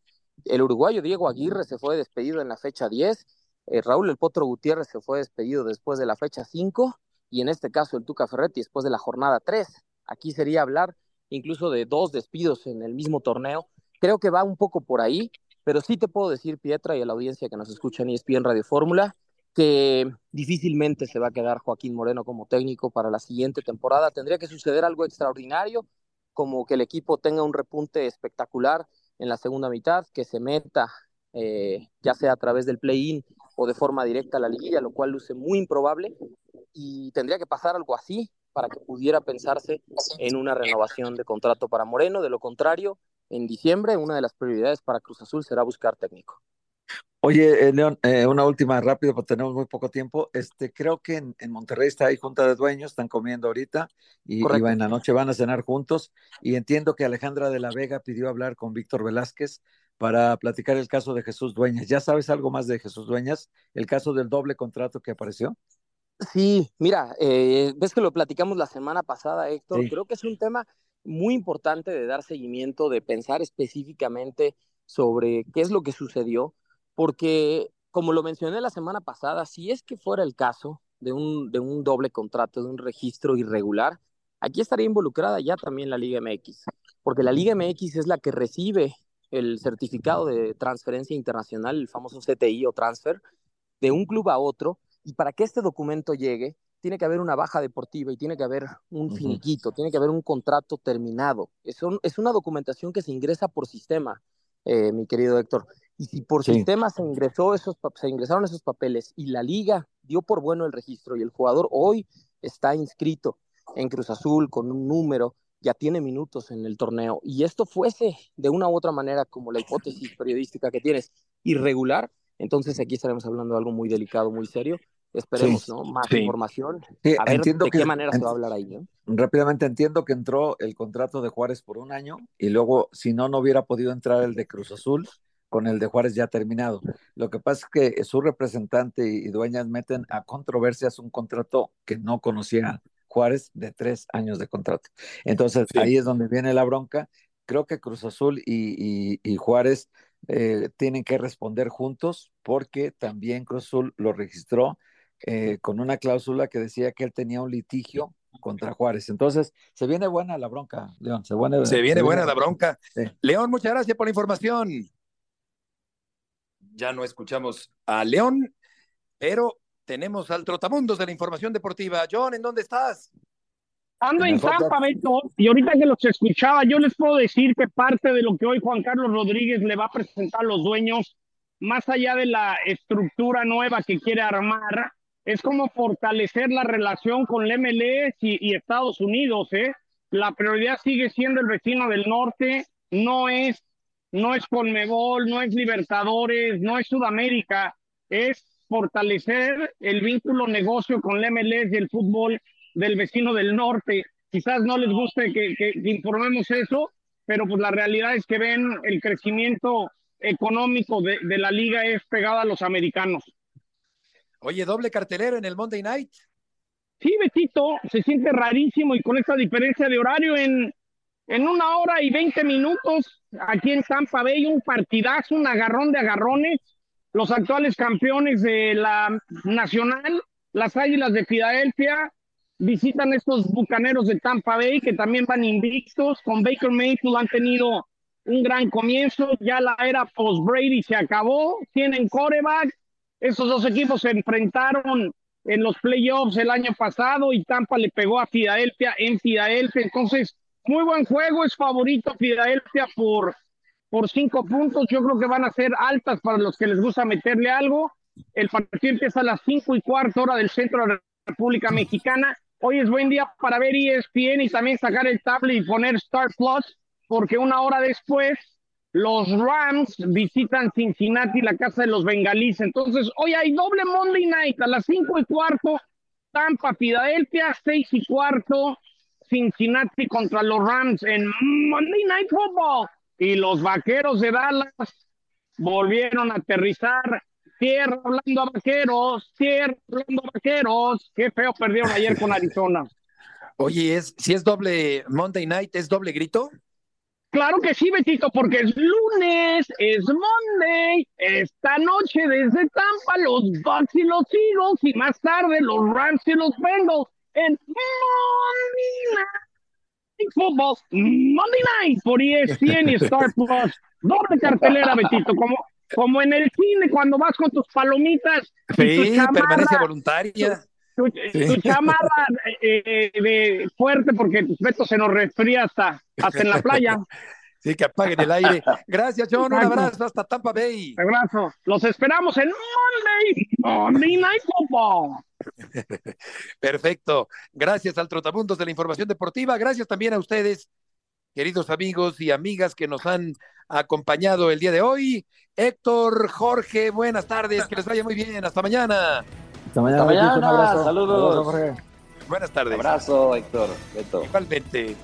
el uruguayo Diego Aguirre se fue despedido en la fecha 10, eh, Raúl El Potro Gutiérrez se fue despedido después de la fecha 5 y en este caso el Tuca Ferretti después de la jornada 3. Aquí sería hablar incluso de dos despidos en el mismo torneo. Creo que va un poco por ahí, pero sí te puedo decir, Pietra, y a la audiencia que nos escucha en ESPN Radio Fórmula, que difícilmente se va a quedar Joaquín Moreno como técnico para la siguiente temporada. Tendría que suceder algo extraordinario, como que el equipo tenga un repunte espectacular en la segunda mitad, que se meta, eh, ya sea a través del play-in o de forma directa a la liguilla, lo cual luce muy improbable, y tendría que pasar algo así para que pudiera pensarse en una renovación de contrato para Moreno. De lo contrario, en diciembre una de las prioridades para Cruz Azul será buscar técnico. Oye, eh, León, eh, una última rápido, porque tenemos muy poco tiempo. Este, creo que en, en Monterrey está ahí junta de dueños, están comiendo ahorita y, y en la noche van a cenar juntos. Y entiendo que Alejandra de la Vega pidió hablar con Víctor Velázquez para platicar el caso de Jesús Dueñas. ¿Ya sabes algo más de Jesús Dueñas? El caso del doble contrato que apareció. Sí, mira, eh, ves que lo platicamos la semana pasada, Héctor. Sí. Creo que es un tema muy importante de dar seguimiento, de pensar específicamente sobre qué es lo que sucedió porque como lo mencioné la semana pasada, si es que fuera el caso de un, de un doble contrato, de un registro irregular, aquí estaría involucrada ya también la Liga MX, porque la Liga MX es la que recibe el certificado de transferencia internacional, el famoso CTI o transfer, de un club a otro, y para que este documento llegue, tiene que haber una baja deportiva y tiene que haber un finiquito, tiene que haber un contrato terminado. Es, un, es una documentación que se ingresa por sistema, eh, mi querido Héctor. Y si por Sí. sistema se, ingresó esos, se ingresaron esos papeles y la liga dio por bueno el registro y el jugador hoy está inscrito en Cruz Azul con un número, ya tiene minutos en el torneo, y esto fuese de una u otra manera, como la hipótesis periodística que tienes, irregular, entonces aquí estaremos hablando de algo muy delicado, muy serio. Esperemos, Sí. ¿no? Más Sí. información. Sí, a ver entiendo de que- qué manera se va a hablar ahí, ¿no? Rápidamente entiendo que entró el contrato de Juárez por un año y luego, si no, no hubiera podido entrar el de Cruz Azul con el de Juárez ya terminado. Lo que pasa es que su representante y dueñas meten a controversias un contrato que no conocía Juárez de tres años de contrato. Entonces, ahí es donde viene la bronca. Creo que Cruz Azul y, y- y Juárez eh, tienen que responder juntos porque también Cruz Azul lo registró eh, con una cláusula que decía que él tenía un litigio contra Juárez. Entonces, se viene buena la bronca, León. Se, viene, Se viene buena la bronca. Sí. León, muchas gracias por la información. Ya no escuchamos a León, pero tenemos al trotamundos de la información deportiva. John, ¿en dónde estás? Ando En en. Tampa, Beto, y ahorita que los escuchaba, yo les puedo decir que parte de lo que hoy Juan Carlos Rodríguez le va a presentar a los dueños, más allá de la estructura nueva que quiere armar, es como fortalecer la relación con el MLS y, Estados Unidos, ¿eh? La prioridad sigue siendo el vecino del norte, no es, no es Conmebol, no es Libertadores, no es Sudamérica, es fortalecer el vínculo negocio con el MLS y el fútbol del vecino del norte. Quizás no les guste que, informemos eso, pero pues la realidad es que ven el crecimiento económico de, de la liga es pegado a los americanos. Oye, doble cartelero en el Monday Night. Sí, Betito, se siente rarísimo y con esta diferencia de horario en, en una hora y veinte minutos aquí en Tampa Bay, un partidazo, un agarrón de agarrones. Los actuales campeones de la Nacional, las Águilas de Filadelfia, visitan estos bucaneros de Tampa Bay que también van invictos. Con Baker Mayfield han tenido un gran comienzo. Ya la era post-Brady se acabó. Tienen coreback. Esos dos equipos se enfrentaron en los playoffs el año pasado y Tampa le pegó a Filadelfia en Filadelfia. Entonces, muy buen juego. Es favorito Filadelfia por, por cinco puntos. Yo creo que van a ser altas para los que les gusta meterle algo. El partido empieza a las cinco y cuarto hora del centro de la República Mexicana. Hoy es buen día para ver ESPN y también sacar el tablet y poner Star Plus, porque una hora después los Rams visitan Cincinnati, la casa de los bengalíes. Entonces, hoy hay doble Monday Night a las cinco y cuarto, Tampa, Filadelfia, seis y cuarto, Cincinnati contra los Rams en Monday Night Football. Y los vaqueros de Dallas volvieron a aterrizar Tierra hablando a vaqueros, tierra hablando a vaqueros. Qué feo perdieron ayer con Arizona. Oye, es, si es doble Monday Night, ¿es doble grito? Claro que sí, Betito, porque es lunes, es Monday. Esta noche desde Tampa, los Bucks y los Eagles, y más tarde los Rams y los Bengals en Monday Night Football, Monday Night por ESPN y Star Plus. Doble cartelera, Betito, como, como en el cine, cuando vas con tus palomitas. Sí, permanencia voluntaria. Tu, tu chamarra eh, de fuerte porque Beto se nos resfría hasta, hasta en la playa. Sí, que apaguen el aire. Gracias, John. Un abrazo hasta Tampa Bay. Un abrazo. Los esperamos en Monday, Monday Night Football. Perfecto. Gracias al Trotamundos de la Información Deportiva. Gracias también a ustedes, queridos amigos y amigas que nos han acompañado el día de hoy. Héctor, Jorge, buenas tardes. Que les vaya muy bien. Hasta mañana. Hasta mañana. Hasta mañana. Un abrazo. Saludos. Jorge. Buenas tardes. Abrazo, Héctor. Beto. Igualmente.